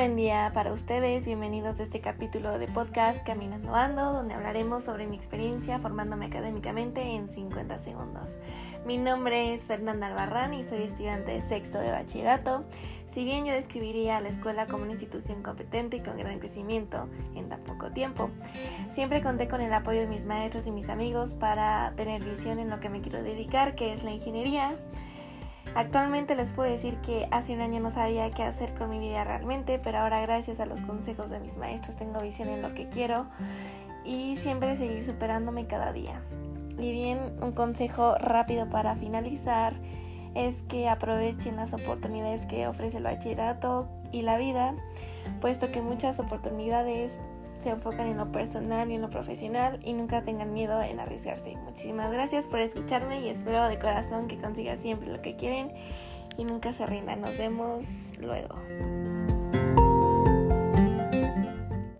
buen día para ustedes, bienvenidos a este capítulo de podcast Caminando Ando, donde hablaremos sobre mi experiencia formándome académicamente en 50 segundos. Mi nombre es Fernanda Albarrán y soy estudiante de sexto de bachillerato. Si bien yo describiría a la escuela como una institución competente y con gran crecimiento en tan poco tiempo, siempre conté con el apoyo de mis maestros y mis amigos para tener visión en lo que me quiero dedicar, que es la ingeniería. Actualmente les puedo decir que hace un año no sabía qué hacer con mi vida realmente, pero ahora gracias a los consejos de mis maestros tengo visión en lo que quiero y siempre seguir superándome cada día. Y bien, un consejo rápido para finalizar es que aprovechen las oportunidades que ofrece el bachillerato y la vida, puesto que muchas oportunidades se enfocan en lo personal y en lo profesional y nunca tengan miedo en arriesgarse. Muchísimas gracias por escucharme y espero de corazón que consigan siempre lo que quieren y nunca se rindan. Nos vemos luego.